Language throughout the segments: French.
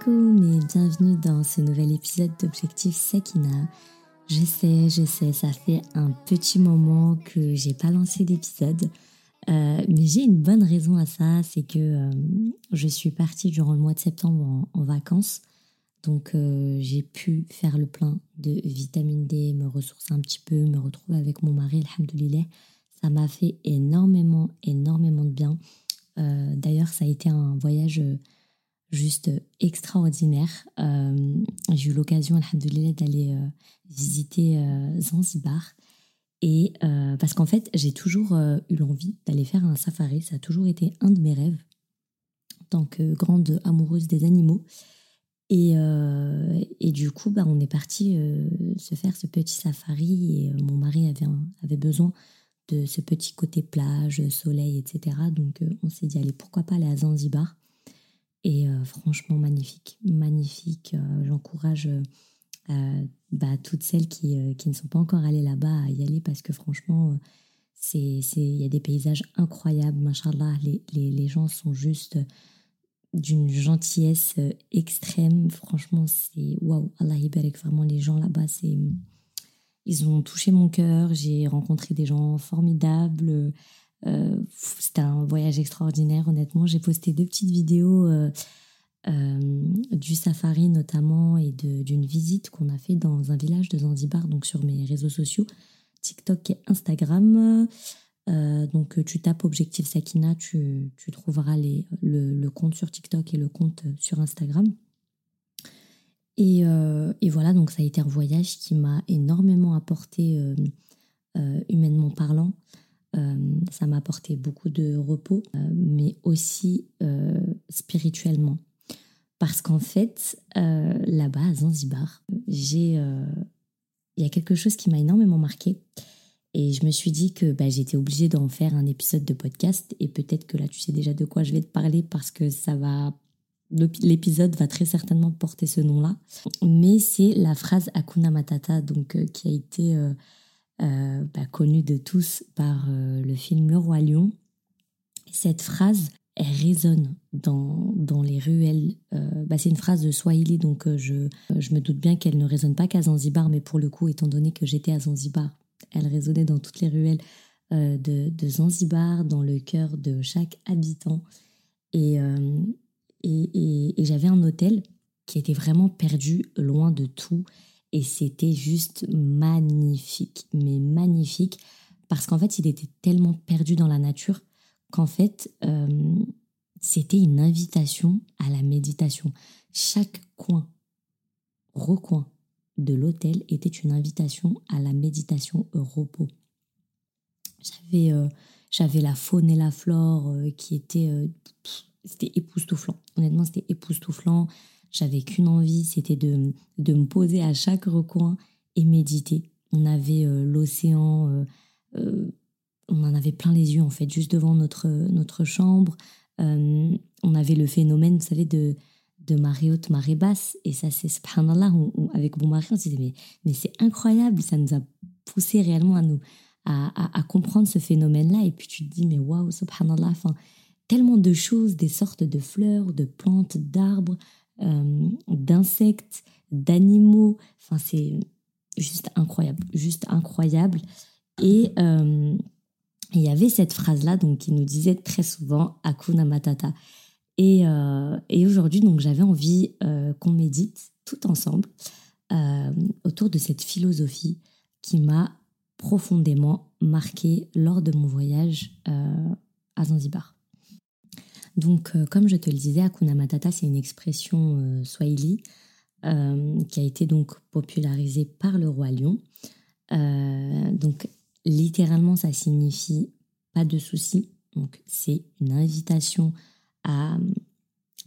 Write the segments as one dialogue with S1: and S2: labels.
S1: alaikum et bienvenue dans ce nouvel épisode d'Objectif Sakina. Je sais, je sais, ça fait un petit moment que j'ai pas lancé d'épisode, euh, mais j'ai une bonne raison à ça, c'est que euh, je suis partie durant le mois de septembre en, vacances, donc euh, j'ai pu faire le plein de vitamine D, me ressourcer un petit peu, me retrouver avec mon mari, alhamdoulilah. Ça m'a fait énormément, énormément de bien. D'ailleurs, ça a été un voyage juste extraordinaire. Euh, j'ai eu l'occasion, alhamdoulilah, d'aller euh, visiter euh, Zanzibar. Et parce qu'en fait, j'ai toujours eu l'envie d'aller faire un safari. Ça a toujours été un de mes rêves en tant que grande amoureuse des animaux. Et, et du coup, bah, on est parti se faire ce petit safari et mon mari avait, avait besoin de ce petit côté plage, soleil, etc. Donc on s'est dit, allez, pourquoi pas aller à Zanzibar? Et euh, franchement, magnifique, magnifique. Euh, j'encourage euh, bah, toutes celles qui, qui, ne sont pas encore allées là-bas à y aller parce que franchement, il y a des paysages incroyables, machallah. Les, les, les gens sont juste d'une gentillesse extrême. Franchement, c'est waouh, Allah Ibarak. Vraiment, les gens là-bas, c'est. Ils ont touché mon cœur. J'ai rencontré des gens formidables. Euh, c'était un voyage extraordinaire, honnêtement. J'ai posté deux petites vidéos euh, euh, du safari notamment et d'une visite qu'on a fait dans un village de Zanzibar, donc sur mes réseaux sociaux, TikTok et Instagram. donc tu tapes Objectif Sakina, tu, trouveras le, compte sur TikTok et le compte sur Instagram. Et, voilà, donc ça a été un voyage qui m'a énormément apporté humainement parlant. Euh, ça m'a apporté beaucoup de repos, euh, mais aussi euh, spirituellement. Parce qu'en fait, là-bas, à Zanzibar, j'ai, il y a quelque chose qui m'a énormément marqué. Et je me suis dit que bah, j'étais obligée d'en faire un épisode de podcast. Et peut-être que là, tu sais déjà de quoi je vais te parler parce que ça va. L'épisode va très certainement porter ce nom-là. Mais c'est la phrase Akuna Matata, donc, qui a été bah, connue de tous par euh, le film Le Roi Lion. Cette phrase, elle résonne dans, dans les ruelles. Euh, bah, c'est une phrase de Swahili, donc je, je me doute bien qu'elle ne résonne pas qu'à Zanzibar, mais pour le coup, étant donné que j'étais à Zanzibar, elle résonnait dans toutes les ruelles de, de, Zanzibar, dans le cœur de chaque habitant. Et, et, et j'avais un hôtel qui était vraiment perdu loin de tout et c'était juste magnifique, mais magnifique, parce qu'en fait, il était tellement perdu dans la nature qu'en fait, euh, c'était une invitation à la méditation. Chaque coin, recoin de l'hôtel était une invitation à la méditation au repos. J'avais euh, j'avais la faune et la flore euh, qui étaient c'était époustouflant. Honnêtement, c'était époustouflant. J'avais qu'une envie, c'était de, de me poser à chaque recoin et méditer. On avait euh, l'océan, euh, euh, on en avait plein les yeux en fait, juste devant notre, notre chambre. on avait le phénomène, vous savez, de, de marée haute, marée basse. Et ça, c'est subhanallah, avec mon mari, on se disait, mais, mais c'est incroyable, ça nous a poussé réellement à nous, à, comprendre ce phénomène-là. Et puis tu te dis, mais waouh, subhanallah, tellement de choses, des sortes de fleurs, de plantes, d'arbres, d'insectes, d'animaux. Enfin, c'est juste incroyable, juste incroyable. Et euh, il y avait cette phrase-là donc qui nous disait très souvent Akuna Matata. Et, euh, et aujourd'hui, donc j'avais envie qu'on médite tout ensemble autour de cette philosophie qui m'a profondément marqué lors de mon voyage à Zanzibar. Donc, euh, comme je te le disais, Hakuna Matata, c'est une expression euh, swahili euh, qui a été donc popularisée par le roi lion. donc, littéralement, ça signifie pas de soucis. Donc, c'est une invitation à,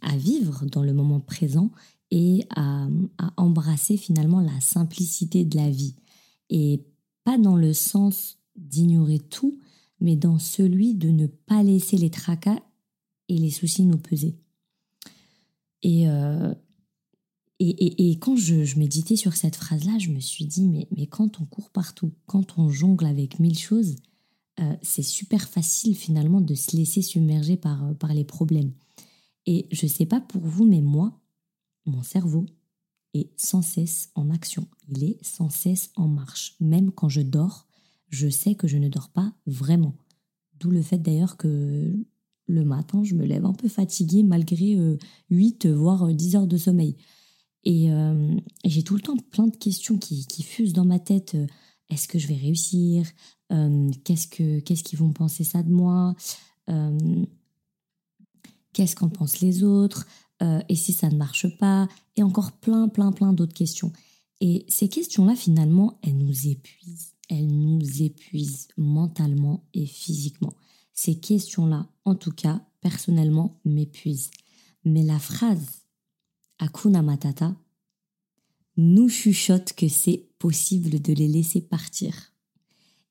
S1: à, vivre dans le moment présent et à, à embrasser finalement la simplicité de la vie. Et pas dans le sens d'ignorer tout, mais dans celui de ne pas laisser les tracas les soucis nous pesaient. Et, euh, et, et, quand je, je, méditais sur cette phrase-là, je me suis dit, mais, mais quand on court partout, quand on jongle avec mille choses, euh, c'est super facile finalement de se laisser submerger par, euh, par les problèmes. Et je ne sais pas pour vous, mais moi, mon cerveau est sans cesse en action, il est sans cesse en marche. Même quand je dors, je sais que je ne dors pas vraiment. D'où le fait d'ailleurs que le matin, je me lève un peu fatiguée malgré 8 euh, voire 10 heures de sommeil. Euh, et, j'ai tout le temps plein de questions qui, fusent dans ma tête. Est-ce que je vais réussir Qu'est-ce que qu'est-ce qu'ils vont penser ça de moi Qu'est-ce qu'en pensent les autres Et si ça ne marche pas Et encore plein, plein, plein d'autres questions. Et ces questions-là, finalement, elles nous épuisent. Elles nous épuisent mentalement et physiquement. Ces questions-là, en tout cas, personnellement, m'épuisent. Mais la phrase Akuna Matata nous chuchote que c'est possible de les laisser partir.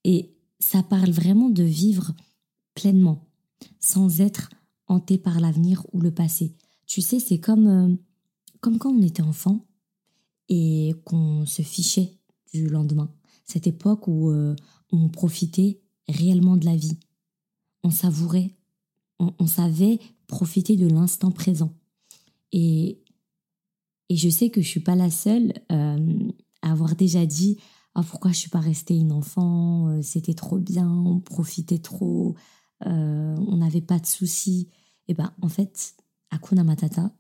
S1: Et ça parle vraiment de vivre pleinement, sans être hanté par l'avenir ou le passé. Tu sais, c'est comme, euh, comme quand on était enfant et qu'on se fichait du lendemain. Cette époque où euh, on profitait réellement de la vie. On savourait, on, savait profiter de l'instant présent. Et, et je sais que je suis pas la seule euh, à avoir déjà dit ah pourquoi je suis pas restée une enfant, euh, c'était trop bien, on profitait trop, on n'avait pas de soucis. Et ben en fait, Akuna Matata,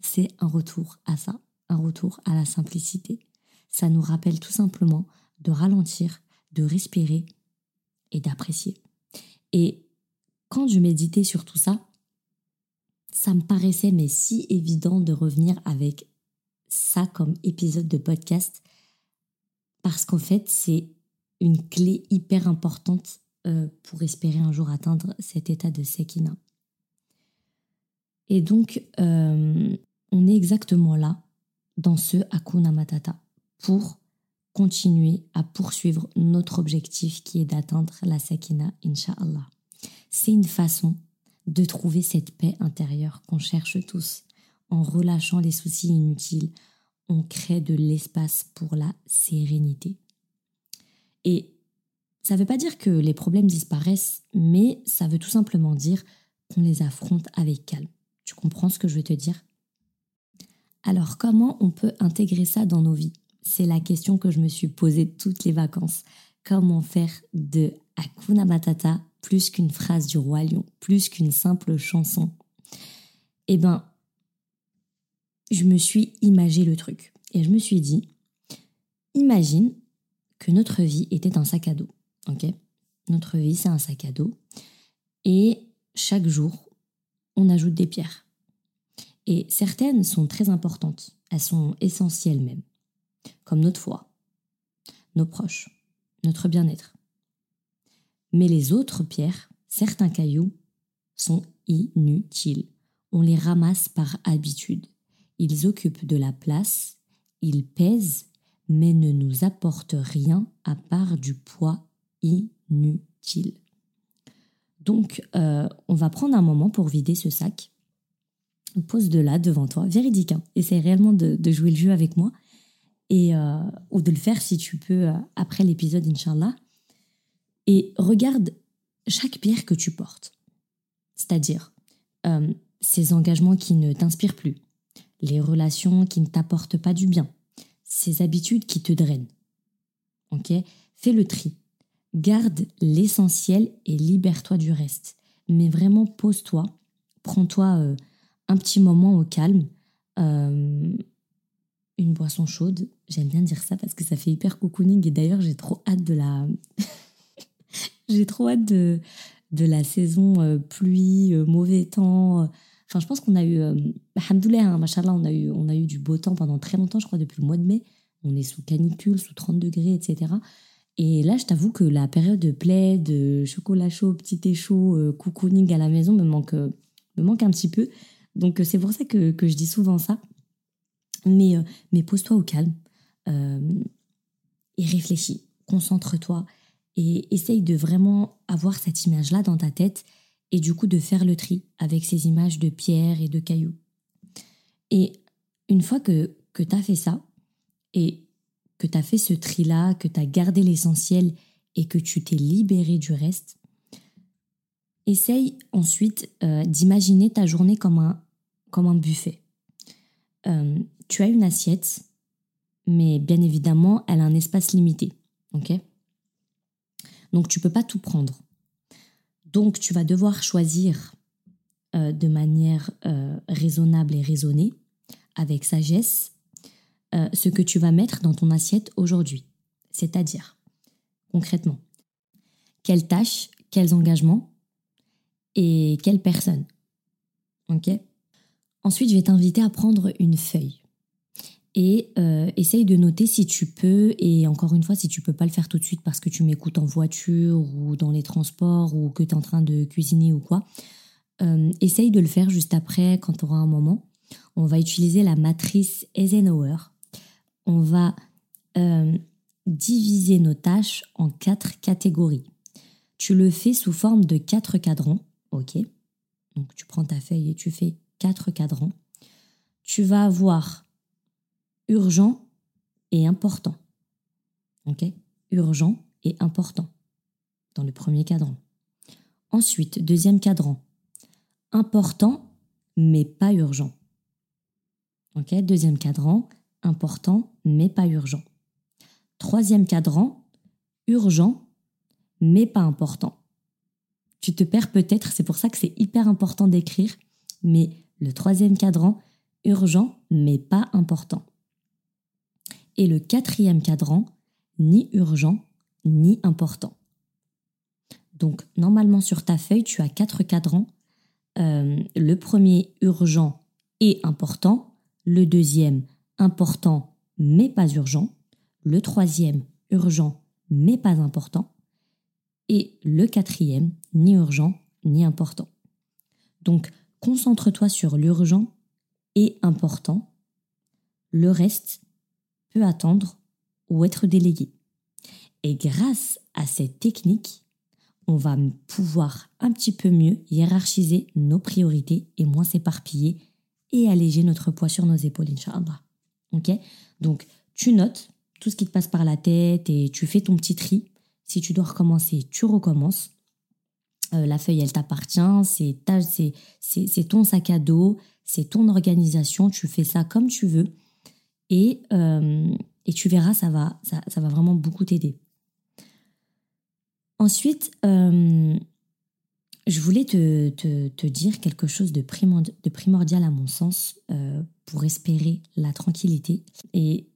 S1: c'est un retour à ça, un retour à la simplicité. Ça nous rappelle tout simplement de ralentir, de respirer et d'apprécier. Et quand je méditais sur tout ça, ça me paraissait mais si évident de revenir avec ça comme épisode de podcast parce qu'en fait c'est une clé hyper importante euh, pour espérer un jour atteindre cet état de Sekina. Et donc, euh, on est exactement là, dans ce Hakuna Matata, pour continuer à poursuivre notre objectif qui est d'atteindre la Sakina, Inch'Allah. C'est une façon de trouver cette paix intérieure qu'on cherche tous. En relâchant les soucis inutiles, on crée de l'espace pour la sérénité. Et ça ne veut pas dire que les problèmes disparaissent, mais ça veut tout simplement dire qu'on les affronte avec calme. Tu comprends ce que je veux te dire? Alors comment on peut intégrer ça dans nos vies? C'est la question que je me suis posée toutes les vacances. Comment faire de Hakuna Matata plus qu'une phrase du roi lion, plus qu'une simple chanson? Eh ben, je me suis imagé le truc. Et je me suis dit, imagine que notre vie était un sac à dos, ok? Notre vie c'est un sac à dos. Et chaque jour on ajoute des pierres. Et certaines sont très importantes, elles sont essentielles même, comme notre foi, nos proches, notre bien-être. Mais les autres pierres, certains cailloux, sont inutiles. On les ramasse par habitude. Ils occupent de la place, ils pèsent, mais ne nous apportent rien à part du poids inutile. Donc, euh, on va prendre un moment pour vider ce sac. Pose-de là devant toi, véridique. Hein. Essaye réellement de, jouer le jeu avec moi euh, ou de le faire si tu peux euh, après l'épisode, Inch'Allah. Et regarde chaque pierre que tu portes, c'est-à-dire ces engagements qui ne t'inspirent plus, les relations qui ne t'apportent pas du bien, ces habitudes qui te drainent. Ok? Fais le tri. Garde l'essentiel et libère-toi du reste. Mais vraiment, pose-toi, prends-toi euh, un petit moment au calme, euh, une boisson chaude. J'aime bien dire ça parce que ça fait hyper cocooning et d'ailleurs j'ai trop hâte de la, j'ai trop hâte de, de la saison euh, pluie, mauvais temps. Enfin, je pense qu'on a eu, alhamdoulilah, hein, machallah, on a eu, on a eu du beau temps pendant très longtemps, je crois depuis le mois de mai. On est sous canicule, sous 30 degrés, etc. Et là, je t'avoue que la période de plaid, de chocolat chaud, petit thé chaud, euh, cocooning à la maison me manque, euh, me manque un petit peu. Donc euh, c'est pour ça que, je dis souvent ça. Mais, mais pose-toi au calme et réfléchis, concentre-toi et essaye de vraiment avoir cette image-là dans ta tête et du coup de faire le tri avec ces images de pierres et de cailloux. Et une fois que, que tu as fait ça, et que tu as fait ce tri-là, que tu as gardé l'essentiel et que tu t'es libéré du reste, essaye ensuite euh, d'imaginer ta journée comme un, comme un buffet. euh, tu as une assiette, mais bien évidemment, elle a un espace limité. Donc, tu peux pas tout prendre. Donc, tu vas devoir choisir euh, de manière euh, raisonnable et raisonnée, avec sagesse, ce que tu vas mettre dans ton assiette aujourd'hui. C'est-à-dire, concrètement, quelles tâches, quels engagements et quelles personnes. Ensuite, je vais t'inviter à prendre une feuille et euh, essaye de noter si tu peux, et encore une fois, si tu peux pas le faire tout de suite parce que tu m'écoutes en voiture ou dans les transports ou que tu es en train de cuisiner ou quoi, euh, essaye de le faire juste après quand tu auras un moment. On va utiliser la matrice Eisenhower. On va euh, diviser nos tâches en quatre catégories. Tu le fais sous forme de quatre cadrans, ok Donc tu prends ta feuille et tu fais quatre cadrans. Tu vas avoir urgent et important. Ok? Urgent et important dans le premier cadran. Ensuite, deuxième cadran. Important mais pas urgent. Ok? Deuxième cadran. Important mais pas urgent. Troisième cadran. Urgent mais pas important. Tu te perds peut-être, c'est pour ça que c'est hyper important d'écrire, mais le troisième cadran, urgent mais pas important. Et le quatrième cadran, ni urgent ni important. Donc normalement sur ta feuille, tu as quatre cadrans. Euh, le premier urgent et important, le deuxième important mais pas urgent, le troisième urgent mais pas important, et le quatrième ni urgent ni important. Donc concentre-toi sur l'urgent et important. Le reste peut attendre ou être délégué. Et grâce à cette technique, on va pouvoir un petit peu mieux hiérarchiser nos priorités et moins s'éparpiller et alléger notre poids sur nos épaules, Inch'Allah. Ok? Donc, tu notes tout ce qui te passe par la tête et tu fais ton petit tri. Si tu dois recommencer, tu recommences. Euh, la feuille, elle t'appartient, c'est ton sac à dos, c'est ton organisation, tu fais ça comme tu veux. Et, euh, et tu verras, ça va, ça, va vraiment beaucoup t'aider. Ensuite, euh, je voulais te, te, dire quelque chose de, de primordial à mon sens pour espérer la tranquillité. Et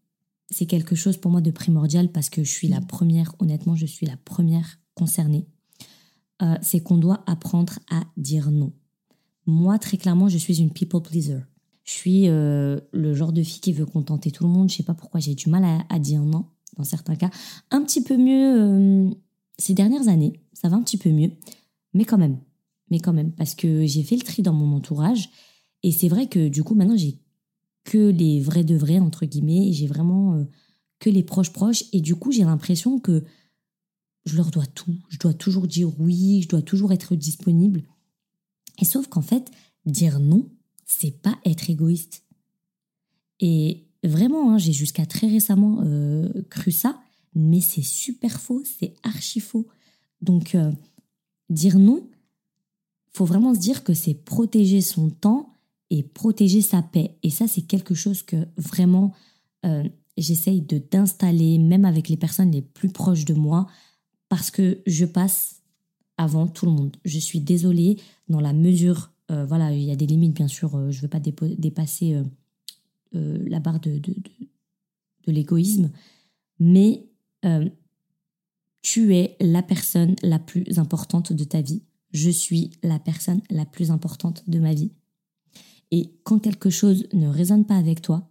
S1: c'est quelque chose pour moi de primordial parce que je suis la première, honnêtement, je suis la première concernée. Euh, c'est qu'on doit apprendre à dire non. Moi, très clairement, je suis une people pleaser. Je suis euh, le genre de fille qui veut contenter tout le monde. Je sais pas pourquoi j'ai du mal à, dire non dans certains cas. Un petit peu mieux euh, ces dernières années, ça va un petit peu mieux, mais quand même, mais quand même, parce que j'ai fait le tri dans mon entourage. Et c'est vrai que du coup maintenant j'ai que les vrais de vrais entre guillemets, j'ai vraiment que les proches proches. Et du coup j'ai l'impression que je leur dois tout, je dois toujours dire oui, je dois toujours être disponible. Et sauf qu'en fait, dire non, c'est pas être égoïste. Et vraiment, hein, j'ai jusqu'à très récemment euh, cru ça, mais c'est super faux, c'est archi faux. Donc, euh, dire non, faut vraiment se dire que c'est protéger son temps et protéger sa paix. Et ça, c'est quelque chose que vraiment euh, j'essaye de d'installer, même avec les personnes les plus proches de moi, parce que je passe avant tout le monde. Je suis désolée dans la mesure, euh, voilà, il y a des limites bien sûr, euh, je ne veux pas dépasser euh, la barre de, l'égoïsme, mais tu es la personne la plus importante de ta vie. Je suis la personne la plus importante de ma vie. Et quand quelque chose ne résonne pas avec toi,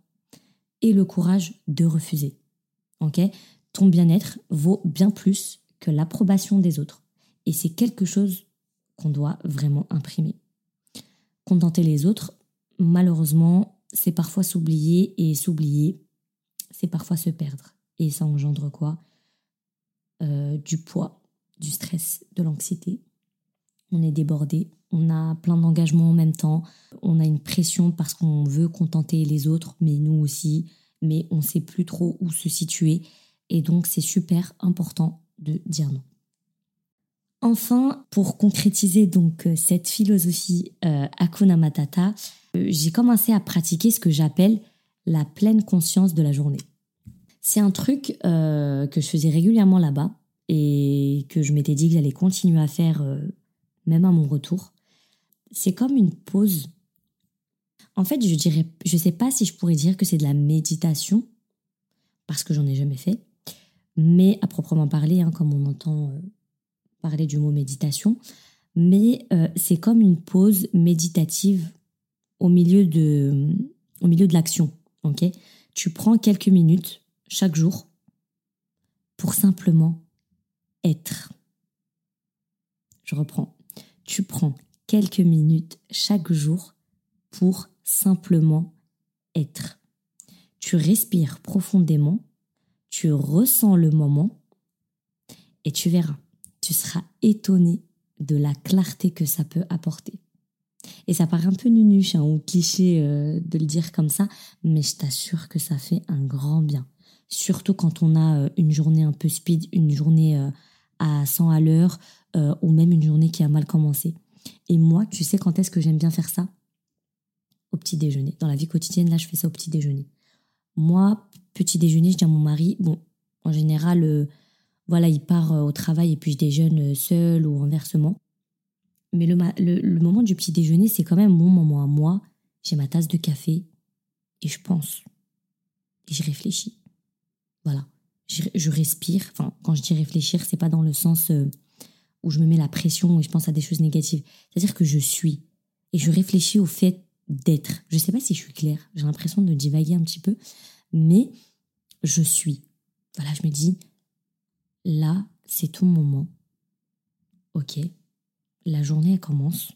S1: aie le courage de refuser. Ton bien-être vaut bien plus que l'approbation des autres. Et c'est quelque chose qu'on doit vraiment imprimer. Contenter les autres, malheureusement, c'est parfois s'oublier et s'oublier, c'est parfois se perdre. Et ça engendre quoi? Euh, Du poids, du stress, de l'anxiété. On est débordé, on a plein d'engagements en même temps, on a une pression parce qu'on veut contenter les autres, mais nous aussi, mais on ne sait plus trop où se situer. Et donc c'est super important de dire non. Enfin, pour concrétiser donc euh, cette philosophie euh, Matata, euh, j'ai commencé à pratiquer ce que j'appelle la pleine conscience de la journée. C'est un truc que je faisais régulièrement là-bas et que je m'étais dit que j'allais continuer à faire même à mon retour. C'est comme une pause. En fait, je dirais, je sais pas si je pourrais dire que c'est de la méditation parce que j'en ai jamais fait, mais à proprement parler, hein, comme on entend parler du mot méditation, mais euh, c'est comme une pause méditative au milieu de, au milieu de l'action. tu prends quelques minutes chaque jour pour simplement être. Je reprends. Tu prends quelques minutes chaque jour pour simplement être. Tu respires profondément, tu ressens le moment et tu verras tu seras étonné de la clarté que ça peut apporter. Et ça paraît un peu nunuche hein, ou cliché euh, de le dire comme ça, mais je t'assure que ça fait un grand bien. Surtout quand on a euh, une journée un peu speed, une journée euh, à 100 à l'heure, ou même une journée qui a mal commencé. Et moi, tu sais quand est-ce que j'aime bien faire ça? Au petit déjeuner. Dans la vie quotidienne, là, je fais ça au petit déjeuner. Moi, petit déjeuner, je dis à mon mari, bon, en général, voilà, il part euh, au travail et puis je déjeune euh, seul ou inversement. Mais le, le, moment du petit déjeuner, c'est quand même mon moment à moi. J'ai ma tasse de café et je pense. Et je réfléchis. Voilà. Je, respire. Enfin, quand je dis réfléchir, c'est pas dans le sens euh, où je me mets la pression et je pense à des choses négatives. C'est-à-dire que je suis. Et je réfléchis au fait d'être. Je sais pas si je suis claire. J'ai l'impression de divaguer un petit peu. Mais je suis. Voilà, je me dis, là, c'est ton moment. Ok, la journée commence.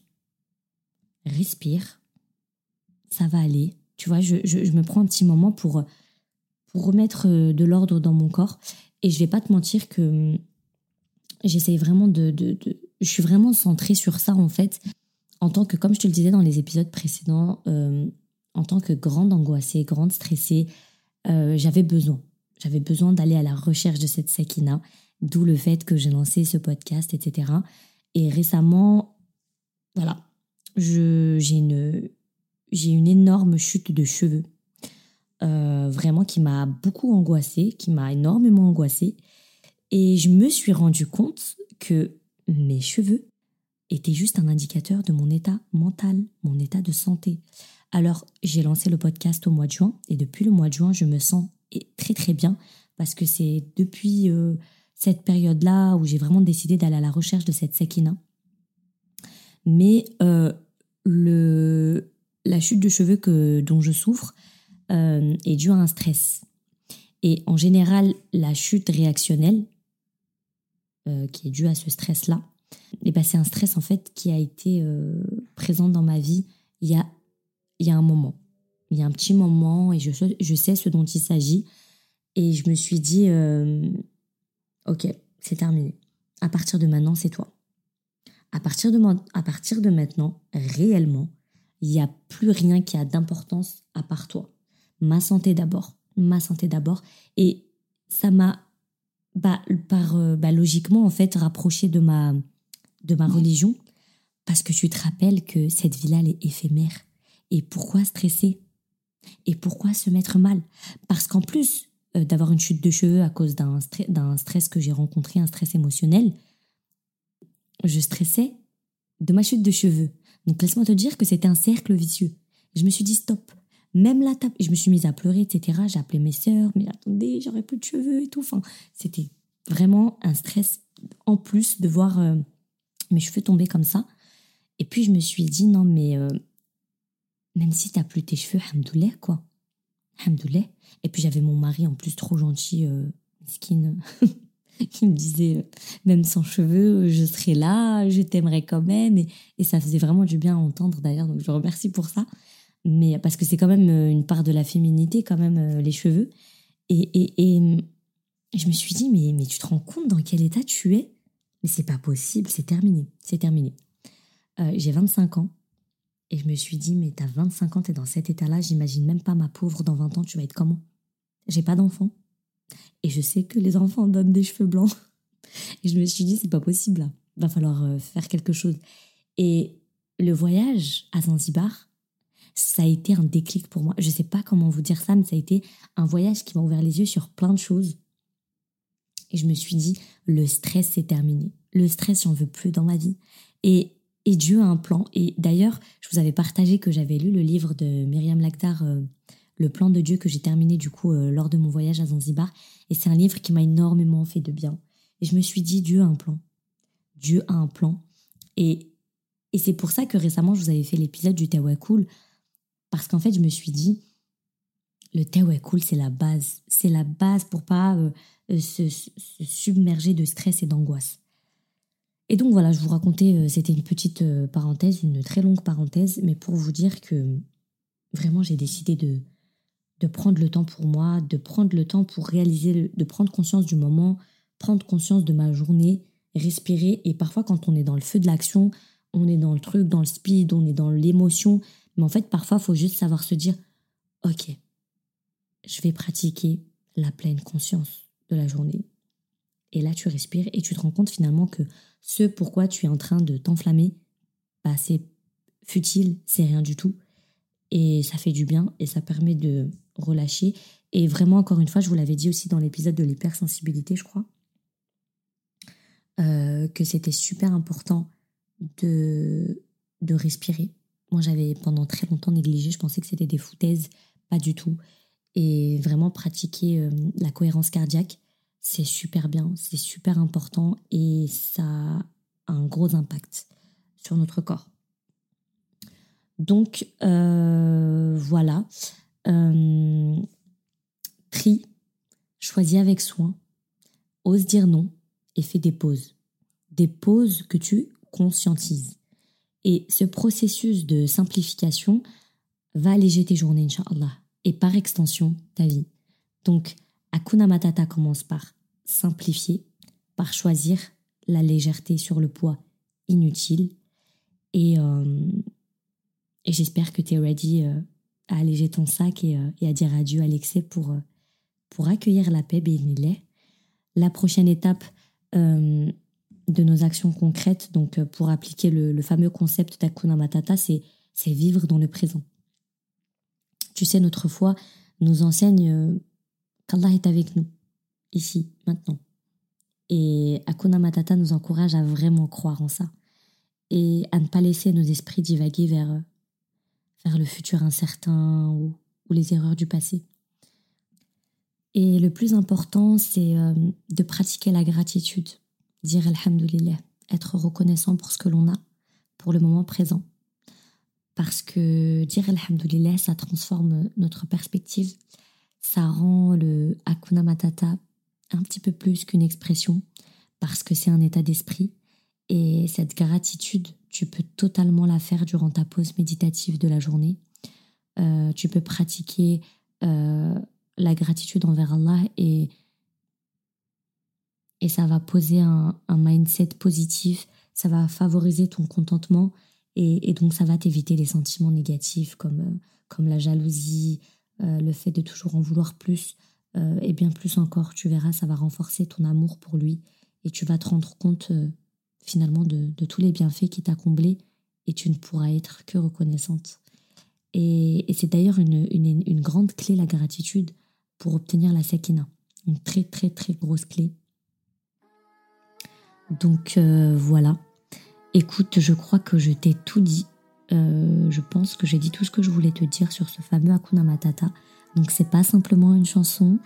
S1: Respire. Ça va aller. Tu vois, je, me prends un petit moment pour, pour remettre euh, de l'ordre dans mon corps. Et je vais pas te mentir que hum, j'essaye vraiment de, Je suis vraiment centrée sur ça, en fait. En tant que, comme je te le disais dans les épisodes précédents, euh, en tant que grande angoissée, grande stressée, euh, j'avais besoin j'avais besoin d'aller à la recherche de cette Sakina, d'où le fait que j'ai lancé ce podcast, etc. Et récemment, voilà, j'ai une, une énorme chute de cheveux. Euh, vraiment qui m'a beaucoup angoissée, qui m'a énormément angoissée. Et je me suis rendu compte que mes cheveux étaient juste un indicateur de mon état mental, mon état de santé. Alors, j'ai lancé le podcast au mois de juin et depuis le mois de juin, je me sens très très bien parce que c'est depuis euh, cette période-là où j'ai vraiment décidé d'aller à la recherche de cette Sakina. Mais euh, le, la chute de cheveux que, dont je souffre euh, est due à un stress. Et en général, la chute réactionnelle, qui est due à ce stress-là, eh ben, c'est un stress en fait qui a été présent dans ma vie il y a, il y a un moment il y a un petit moment et je, je sais ce dont il s'agit. Et je me suis dit, euh, ok, c'est terminé. À partir de maintenant, c'est toi. À partir, de, à partir de maintenant, réellement, il n'y a plus rien qui a d'importance à part toi. Ma santé d'abord. Ma santé d'abord. Et ça m'a, bah, par, euh, bah, logiquement, en fait, rapproché de ma, de ma religion. Parce que tu te rappelles que cette vie-là, elle est éphémère. Et pourquoi stresser? Et pourquoi se mettre mal? Parce qu'en plus euh, d'avoir une chute de cheveux à cause d'un stress que j'ai rencontré, un stress émotionnel, je stressais de ma chute de cheveux. Donc laisse-moi te dire que c'était un cercle vicieux. Je me suis dit stop. Même la table, je me suis mise à pleurer, etc. J'ai appelé mes sœurs, mais attendez, j'aurais plus de cheveux et tout. Enfin, c'était vraiment un stress en plus de voir euh, mes cheveux tomber comme ça. Et puis je me suis dit non mais euh, même si t'as plus tes cheveux, hamdoulah, quoi. Hamdoulah. Et puis j'avais mon mari en plus trop gentil, euh, qui me disait, euh, même sans cheveux, je serai là, je t'aimerais quand même. Et, ça faisait vraiment du bien à entendre d'ailleurs, donc je remercie pour ça. Mais parce que c'est quand même euh, une part de la féminité, quand même, euh, les cheveux. Et, et, et, je me suis dit, mais, mais tu te rends compte dans quel état tu es? Mais c'est pas possible, c'est terminé, c'est terminé. J'ai 25 ans. Et je me suis dit, mais t'as 25 ans, t'es dans cet état-là, j'imagine même pas ma pauvre, dans 20 ans, tu vas être comment? J'ai pas d'enfant. Et je sais que les enfants donnent des cheveux blancs. Et je me suis dit, c'est pas possible là. va falloir euh, faire quelque chose. Et le voyage à Zanzibar, ça a été un déclic pour moi. Je sais pas comment vous dire ça, mais ça a été un voyage qui m'a ouvert les yeux sur plein de choses. Et je me suis dit, le stress, c'est terminé. Le stress, j'en veux plus dans ma vie. Et, et Dieu a un plan. Et d'ailleurs, je vous avais partagé que j'avais lu le livre de Myriam Lakdar, euh, Le plan de Dieu, que j'ai terminé du coup euh, lors de mon voyage à Zanzibar. Et c'est un livre qui m'a énormément fait de bien. Et je me suis dit, Dieu a un plan. Dieu a un plan. Et, et c'est pour ça que récemment, je vous avais fait l'épisode du Tawakul. Parce qu'en fait, je me suis dit, le Tawakul, c'est la base. C'est la base pour pas euh, se, submerger de stress et d'angoisse. Et donc voilà, je vous racontais, euh, c'était une petite parenthèse, une très longue parenthèse, mais pour vous dire que vraiment j'ai décidé de prendre le temps pour moi, de prendre le temps pour réaliser, de prendre conscience du moment, prendre conscience de ma journée, respirer. Et parfois, quand on est dans le feu de l'action, on est dans le truc, dans le speed, on est dans l'émotion. Mais en fait, parfois, il faut juste savoir se dire, OK, je vais pratiquer la pleine conscience de la journée. Et là, tu respires et tu te rends compte finalement que ce pourquoi tu es en train de t'enflammer, bah, c'est futile, c'est rien du tout. Et ça fait du bien et ça permet de relâcher. Et vraiment, encore une fois, je vous l'avais dit aussi dans l'épisode de l'hypersensibilité, je crois, euh, que c'était super important de, de respirer. Moi, j'avais pendant très longtemps négligé, je pensais que c'était des foutaises, pas du tout. Et vraiment pratiquer euh, la cohérence cardiaque, c'est super bien, c'est super important et ça a un gros impact sur notre corps. Donc euh, voilà, tri, choisis avec soin, ose dire non, et fais des pauses. Des pauses que tu conscientises. Et ce processus de simplification va alléger tes journées, Inch'Allah, et par extension, ta vie. Donc, Akuna Matata commence par simplifier, par choisir la légèreté sur le poids inutile. Et, euh, et j'espère que tu es ready euh, à alléger ton sac et, euh, à dire adieu à l'excès pour, pour accueillir la paix, bénilé. La prochaine étape, de nos actions concrètes. Donc, pour appliquer le, fameux concept d'Akuna Matata, c'est vivre dans le présent. Tu sais, notre foi nous enseigne qu'Allah est avec nous, ici, maintenant. Et Akuna Matata nous encourage à vraiment croire en ça et à ne pas laisser nos esprits divaguer vers, vers le futur incertain ou, ou les erreurs du passé. Et le plus important, c'est de pratiquer la gratitude dire Alhamdulillah, être reconnaissant pour ce que l'on a, pour le moment présent. Parce que dire Alhamdulillah, ça transforme notre perspective, ça rend Un petit peu plus qu'une expression, parce que c'est un état d'esprit. Et cette gratitude, tu peux totalement la faire durant ta pause méditative de la journée. Euh, tu peux pratiquer euh, la gratitude envers Allah et et ça va poser un, mindset positif, ça va favoriser ton contentement et, donc ça va t'éviter les sentiments négatifs comme, euh, comme la jalousie, le fait de toujours en vouloir plus euh, et bien plus encore. Tu verras, ça va renforcer ton amour pour lui et tu vas te rendre compte finalement de, tous les bienfaits qui t'a comblé et tu ne pourras être que reconnaissante. Et, c'est d'ailleurs une, grande clé, la gratitude, pour obtenir la sakina. Une très très très grosse clé donc euh, voilà. Écoute, je crois que je t'ai tout dit. Euh, je pense que j'ai dit tout ce que je voulais te dire sur ce fameux Hakuna Matata. Donc c'est pas simplement une chanson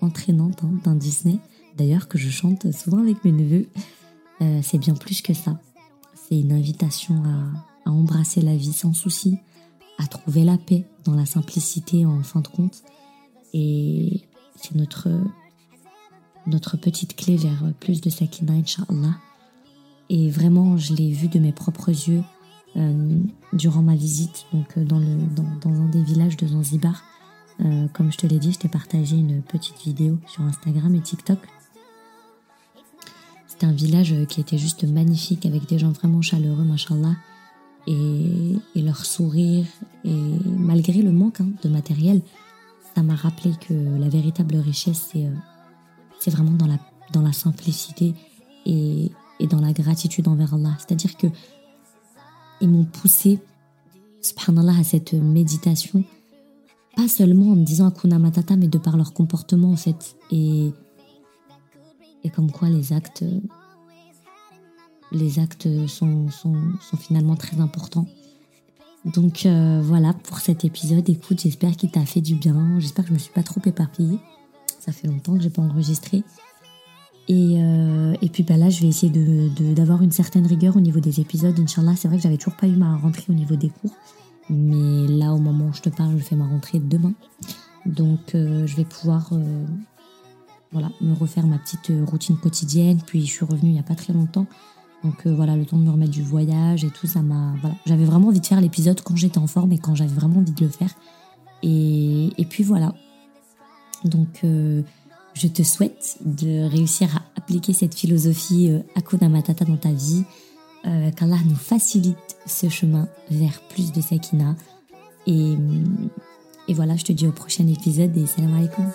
S1: entraînante hein, d'un Disney, d'ailleurs que je chante souvent avec mes neveux. Euh, c'est bien plus que ça. C'est une invitation à, embrasser la vie sans souci, à trouver la paix dans la simplicité en fin de compte. Et c'est notre notre petite clé vers plus de Sakina, Inch'Allah. Et vraiment, je l'ai vu de mes propres yeux euh, durant ma visite donc euh, dans, dans, un des villages de Zanzibar. Euh, comme je te l'ai dit, je t'ai partagé une petite vidéo sur Instagram et TikTok. C'était un village qui était juste magnifique avec des gens vraiment chaleureux, machallah. Et, et leur sourire, et malgré le manque hein, de matériel, ça m'a rappelé que la véritable richesse, c'est c'est vraiment dans la, dans la simplicité et, et dans la gratitude envers Allah. C'est-à-dire que ils m'ont poussé, subhanallah, à cette méditation, pas seulement en me disant Akuna Matata, mais de par leur comportement en fait. Et, et comme quoi les actes, les actes sont, sont, sont finalement très importants. Donc euh, voilà pour cet épisode. Écoute, j'espère qu'il t'a fait du bien. J'espère que je me suis pas trop éparpillée. Ça fait longtemps que j'ai pas enregistré. Et, euh, et puis bah là, je vais essayer d'avoir de, une certaine rigueur au niveau des épisodes. Inch'Allah, c'est vrai que j'avais toujours pas eu ma rentrée au niveau des cours. Mais là, au moment où je te parle, je fais ma rentrée demain. Donc euh, je vais pouvoir voilà, me refaire ma petite routine quotidienne. Puis je suis revenue il y a pas très longtemps. Donc euh, voilà, le temps de me remettre du voyage et tout, ça m'a. Voilà. J'avais vraiment envie de faire l'épisode quand j'étais en forme et quand j'avais vraiment envie de le faire. Et, et puis voilà. Donc euh, je te souhaite de réussir à appliquer cette philosophie euh, Akuna Matata dans ta vie. Euh, Qu'Allah nous facilite ce chemin vers plus de Sakina. Et, et voilà, je te dis au prochain épisode et salam alaikum.